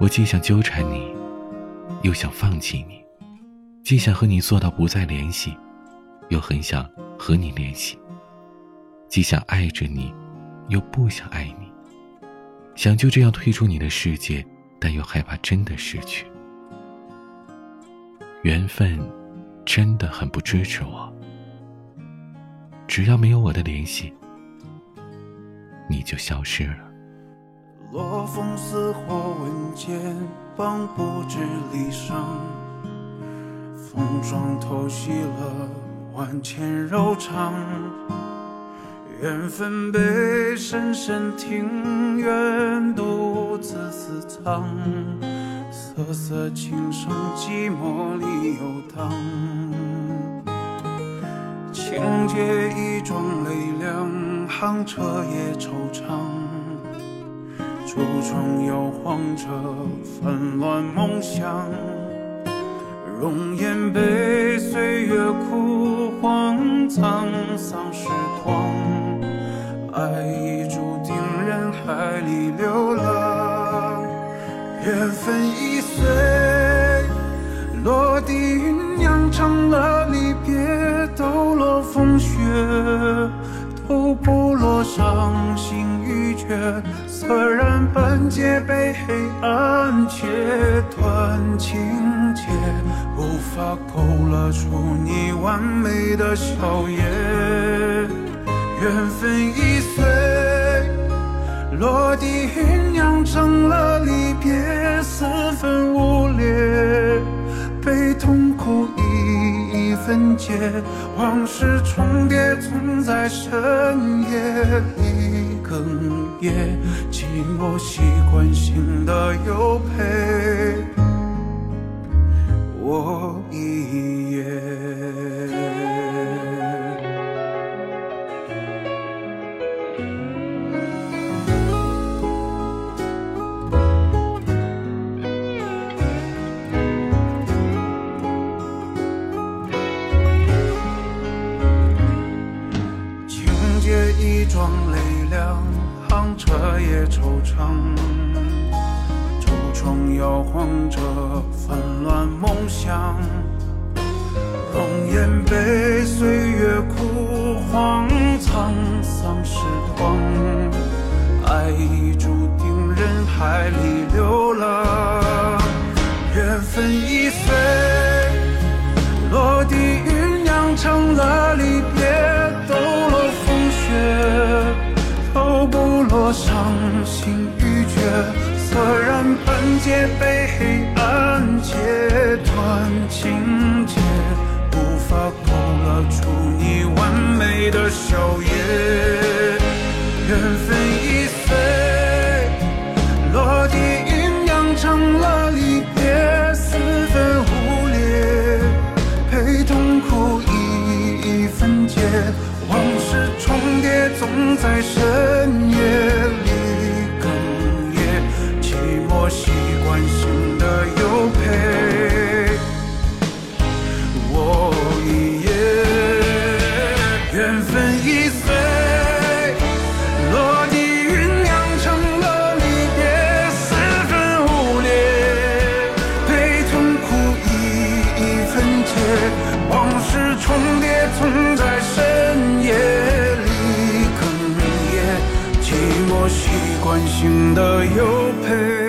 我既想纠缠你，又想放弃你；既想和你做到不再联系，又很想和你联系；既想爱着你，又不想爱你；想就这样退出你的世界，但又害怕真的失去。缘分真的很不支持我。只要没有我的联系，你就消失了。落风似火，闻剑棒不知离殇。风霜偷袭了万千柔肠，缘分被深深庭院独自私藏，瑟瑟琴声寂寞里游荡。情节一桩泪两行，彻夜惆怅。橱窗摇晃着纷乱梦想，容颜被岁月枯黄，沧桑时光，爱已注定人海里流浪，缘分已碎，落地酝酿成了离别，抖落风雪，都不落伤心拒绝。虽然半截被黑暗切断情节，无法勾勒出你完美的笑颜。缘分易碎，落地酝酿成了离别，四分五裂，被痛苦一一分解，往事重叠，总在深夜里哽咽。寂寞习惯性的又陪我一夜。节一桩泪两行。彻夜惆怅，橱窗摇晃着纷乱梦想，容颜被岁月枯黄，沧桑时光，爱已注定人海里流浪，缘分已碎，虽然半截被黑暗切断情节，无法勾勒出你完美的笑颜。缘分已碎，落地酝酿成了离别，四分五裂，陪痛苦一一分解。往事重叠，总在深夜缘分已碎，落地酝酿成了离别，四分五裂，被痛苦一一分解。往事重叠，总在深夜里哽咽，寂寞习惯性的又陪。